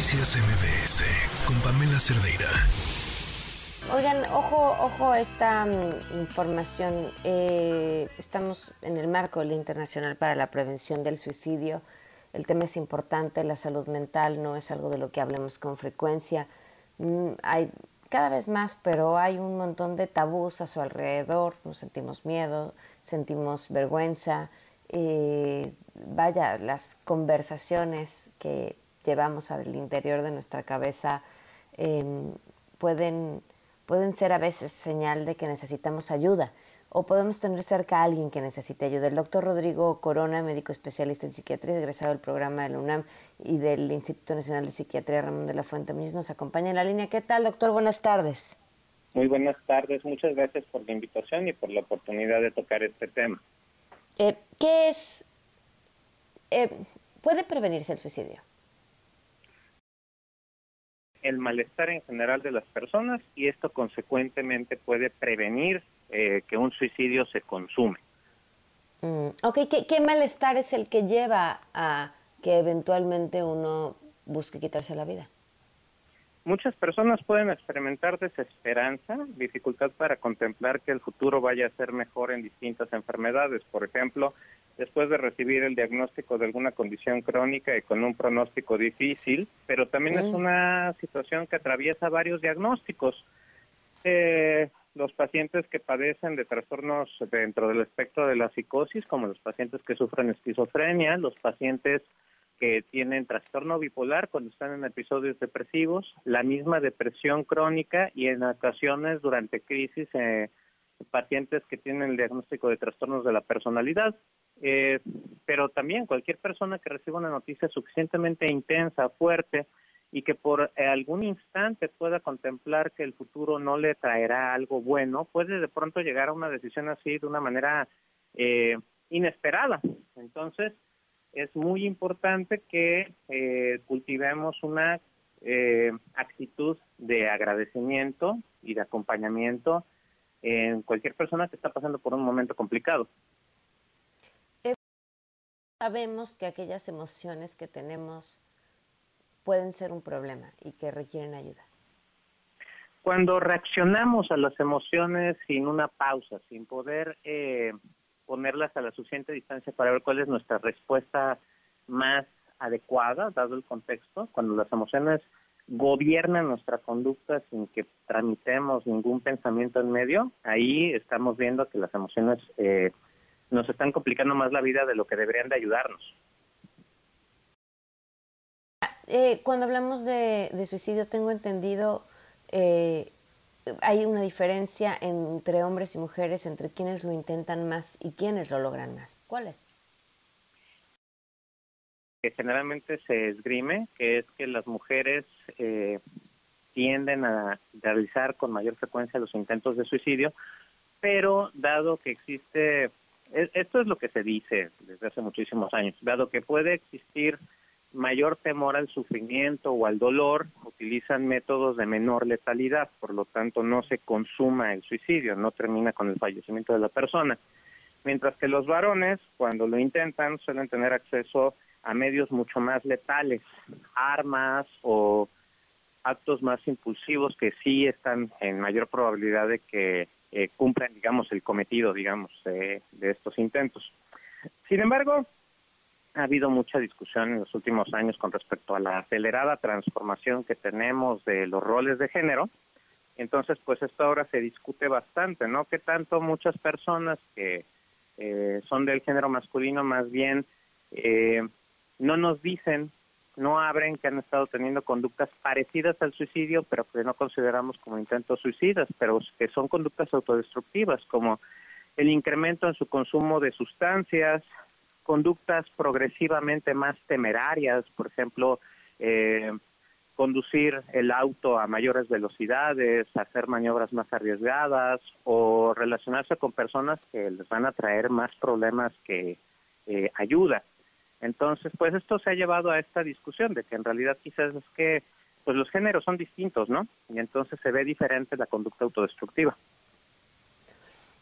Noticias MBS con Pamela Cerdeira. Oigan, ojo, ojo a esta mm, información. Eh, estamos en el marco del Internacional para la Prevención del Suicidio. El tema es importante, la salud mental no es algo de lo que hablemos con frecuencia. Mm, hay cada vez más, pero hay un montón de tabús a su alrededor. Nos sentimos miedo, sentimos vergüenza. Eh, vaya, las conversaciones que llevamos al interior de nuestra cabeza em, pueden, pueden ser a veces señal de que necesitamos ayuda o podemos tener cerca a alguien que necesite ayuda. El doctor Rodrigo Corona, médico especialista en psiquiatría, egresado del programa de la UNAM y del Instituto Nacional de Psiquiatría Ramón de la Fuente Muñiz, nos acompaña en la línea. ¿Qué tal, doctor? Buenas tardes. Muy buenas tardes. Muchas gracias por la invitación y por la oportunidad de tocar este tema. Eh, ¿Qué es? Eh, ¿Puede prevenirse el suicidio? El malestar en general de las personas y esto consecuentemente puede prevenir eh, que un suicidio se consume. Mm, ok, ¿Qué, malestar es el que lleva a que eventualmente uno busque quitarse la vida? Muchas personas pueden experimentar desesperanza, dificultad para contemplar que el futuro vaya a ser mejor en distintas enfermedades. Por ejemplo, después de recibir el diagnóstico de alguna condición crónica y con un pronóstico difícil, pero también es una situación que atraviesa varios diagnósticos. Eh, los pacientes que padecen de trastornos dentro del espectro de la psicosis, como los pacientes que sufren esquizofrenia, los pacientes que tienen trastorno bipolar cuando están en episodios depresivos, la misma depresión crónica y en ocasiones durante crisis eh, pacientes que tienen el diagnóstico de trastornos de la personalidad. Eh, pero también cualquier persona que reciba una noticia suficientemente intensa, fuerte, y que por algún instante pueda contemplar que el futuro no le traerá algo bueno, puede de pronto llegar a una decisión así de una manera eh, inesperada. Entonces, es muy importante que eh, cultivemos una actitud de agradecimiento y de acompañamiento en cualquier persona que está pasando por un momento complicado sabemos que aquellas emociones que tenemos pueden ser un problema y que requieren ayuda? Cuando reaccionamos a las emociones sin una pausa, sin poder eh, ponerlas a la suficiente distancia para ver cuál es nuestra respuesta más adecuada, dado el contexto, cuando las emociones gobiernan nuestra conducta sin que tramitemos ningún pensamiento en medio, ahí estamos viendo que las emociones eh, nos están complicando más la vida de lo que deberían de ayudarnos. Eh, cuando hablamos de, suicidio, tengo entendido, eh, hay una diferencia entre hombres y mujeres, entre quienes lo intentan más y quienes lo logran más. ¿Cuál es? Que generalmente se esgrime, que es que las mujeres eh, tienden a realizar con mayor frecuencia los intentos de suicidio, pero dado que existe esto es lo que se dice desde hace muchísimos años, dado que puede existir mayor temor al sufrimiento o al dolor, utilizan métodos de menor letalidad, por lo tanto no se consuma el suicidio, no termina con el fallecimiento de la persona. Mientras que los varones, cuando lo intentan, suelen tener acceso a medios mucho más letales, armas o actos más impulsivos que sí están en mayor probabilidad de que eh, cumplan, digamos, el cometido, digamos, de estos intentos. Sin embargo, ha habido mucha discusión en los últimos años con respecto a la acelerada transformación que tenemos de los roles de género. Entonces, pues esto ahora se discute bastante, ¿no? Que tanto muchas personas que eh, son del género masculino más bien eh, no nos dicen no abren que han estado teniendo conductas parecidas al suicidio, pero que no consideramos como intentos suicidas, pero que son conductas autodestructivas, como el incremento en su consumo de sustancias, conductas progresivamente más temerarias, por ejemplo, eh, conducir el auto a mayores velocidades, hacer maniobras más arriesgadas o relacionarse con personas que les van a traer más problemas que eh, ayuda. Entonces, pues esto se ha llevado a esta discusión de que en realidad quizás es que pues los géneros son distintos, ¿no? Y entonces se ve diferente la conducta autodestructiva.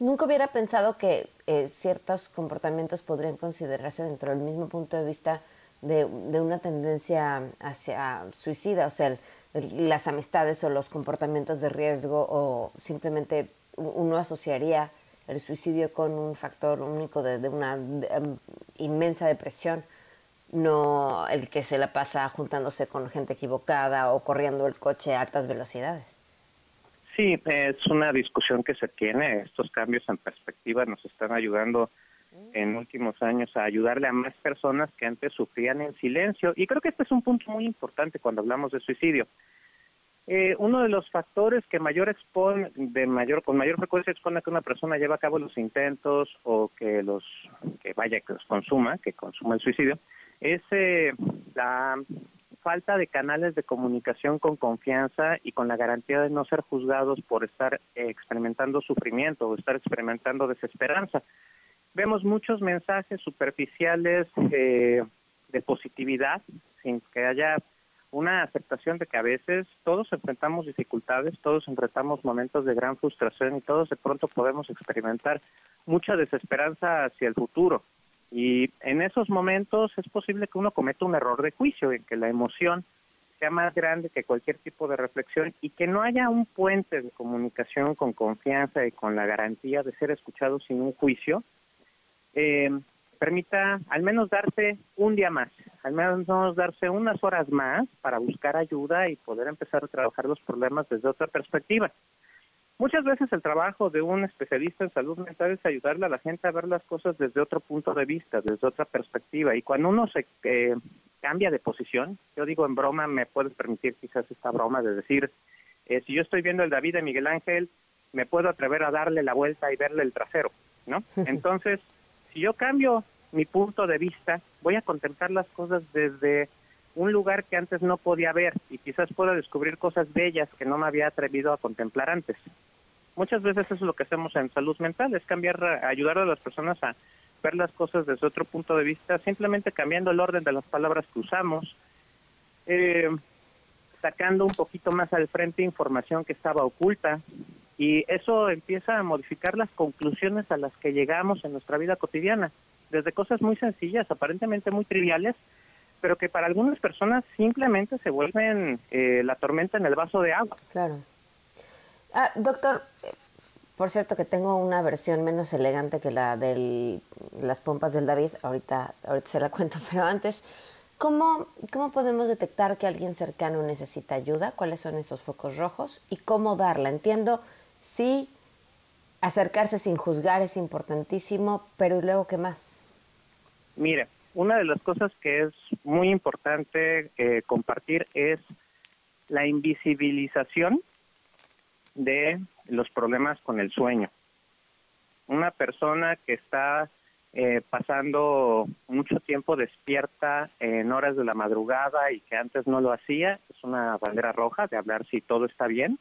Nunca hubiera pensado que eh, ciertos comportamientos podrían considerarse dentro del mismo punto de vista de, una tendencia hacia suicida, o sea, las amistades o los comportamientos de riesgo o simplemente uno asociaría el suicidio con un factor único de, una em, inmensa depresión, no el que se la pasa juntándose con gente equivocada o corriendo el coche a altas velocidades. Sí, es una discusión que se tiene. Estos cambios en perspectiva nos están ayudando en últimos años a ayudarle a más personas que antes sufrían en silencio. Y creo que este es un punto muy importante cuando hablamos de suicidio. Eh, uno de los factores que mayor expone, de mayor, con mayor frecuencia expone que una persona lleva a cabo los intentos o que los, que vaya, que los consuma, que consuma el suicidio, es eh, la falta de canales de comunicación con confianza y con la garantía de no ser juzgados por estar experimentando sufrimiento o estar experimentando desesperanza vemos muchos mensajes superficiales eh, de positividad sin que haya una aceptación de que a veces todos enfrentamos dificultades, todos enfrentamos momentos de gran frustración y todos de pronto podemos experimentar mucha desesperanza hacia el futuro. Y en esos momentos es posible que uno cometa un error de juicio, en que la emoción sea más grande que cualquier tipo de reflexión y que no haya un puente de comunicación con confianza y con la garantía de ser escuchado sin un juicio, eh, permita al menos darse un día más, al menos darse unas horas más para buscar ayuda y poder empezar a trabajar los problemas desde otra perspectiva. Muchas veces el trabajo de un especialista en salud mental es ayudarle a la gente a ver las cosas desde otro punto de vista, desde otra perspectiva. Y cuando uno se eh, cambia de posición, yo digo en broma, me puedes permitir quizás esta broma de decir, eh, si yo estoy viendo el David de Miguel Ángel, me puedo atrever a darle la vuelta y verle el trasero, ¿no? Entonces, si yo cambio mi punto de vista, voy a contemplar las cosas desde un lugar que antes no podía ver y quizás pueda descubrir cosas bellas que no me había atrevido a contemplar antes. Muchas veces eso es lo que hacemos en salud mental, es cambiar, ayudar a las personas a ver las cosas desde otro punto de vista, simplemente cambiando el orden de las palabras que usamos, eh, sacando un poquito más al frente información que estaba oculta, y eso empieza a modificar las conclusiones a las que llegamos en nuestra vida cotidiana, desde cosas muy sencillas, aparentemente muy triviales, pero que para algunas personas simplemente se vuelven eh, la tormenta en el vaso de agua. Claro. Ah, doctor, por cierto que tengo una versión menos elegante que la de las pompas del David, ahorita, ahorita se la cuento, pero antes, ¿cómo, ¿cómo podemos detectar que alguien cercano necesita ayuda? ¿Cuáles son esos focos rojos? ¿Y cómo darla? Entiendo sí, acercarse sin juzgar es importantísimo, pero ¿y luego qué más? Mire, una de las cosas que es muy importante eh, compartir es la invisibilización de los problemas con el sueño. Una persona que está eh, pasando mucho tiempo despierta en horas de la madrugada y que antes no lo hacía, es una bandera roja de hablar si todo está bien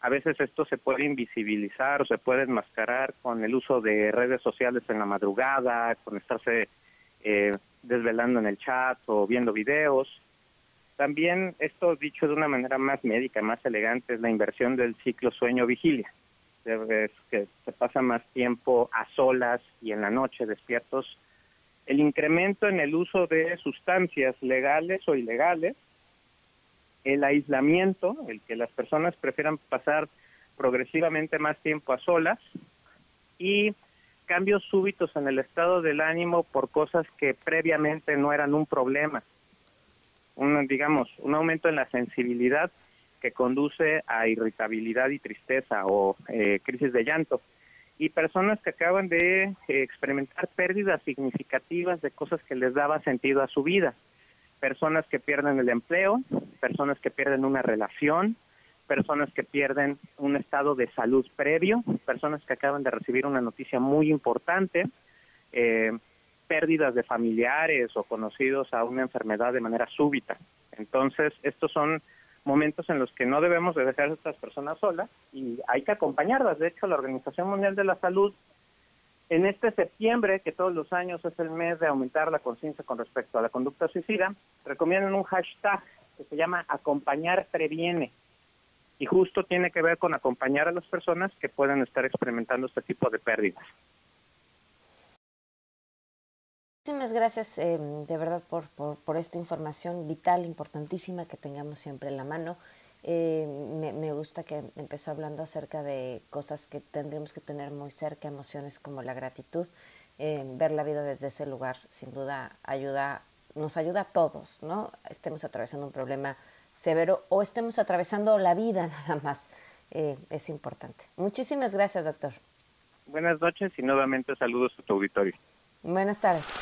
a veces esto se puede invisibilizar o se puede enmascarar con el uso de redes sociales en la madrugada, con estarse eh, desvelando en el chat o viendo videos. También esto dicho de una manera más médica, más elegante, es la inversión del ciclo sueño-vigilia. Es que se pasa más tiempo a solas y en la noche despiertos. El incremento en el uso de sustancias legales o ilegales el aislamiento, el que las personas prefieran pasar progresivamente más tiempo a solas y cambios súbitos en el estado del ánimo por cosas que previamente no eran un problema. Un, digamos, un aumento en la sensibilidad que conduce a irritabilidad y tristeza o eh, crisis de llanto. Y personas que acaban de eh, experimentar pérdidas significativas de cosas que les daba sentido a su vida personas que pierden el empleo, personas que pierden una relación, personas que pierden un estado de salud previo, personas que acaban de recibir una noticia muy importante, eh, pérdidas de familiares o conocidos a una enfermedad de manera súbita. Entonces, estos son momentos en los que no debemos de dejar a estas personas solas y hay que acompañarlas. De hecho, la Organización Mundial de la Salud en este septiembre, que todos los años es el mes de aumentar la conciencia con respecto a la conducta suicida, recomiendan un hashtag que se llama Acompañar Previene. Y justo tiene que ver con acompañar a las personas que pueden estar experimentando este tipo de pérdidas. Muchísimas gracias eh, de verdad por, por, esta información vital, importantísima que tengamos siempre en la mano. Eh, me, gusta que empezó hablando acerca de cosas que tendríamos que tener muy cerca, emociones como la gratitud. Eh, ver la vida desde ese lugar sin duda ayuda, nos ayuda a todos, ¿no? Estemos atravesando un problema severo o estemos atravesando la vida nada más. es importante. Muchísimas gracias, doctor. Buenas noches y nuevamente saludos a tu auditorio. Buenas tardes.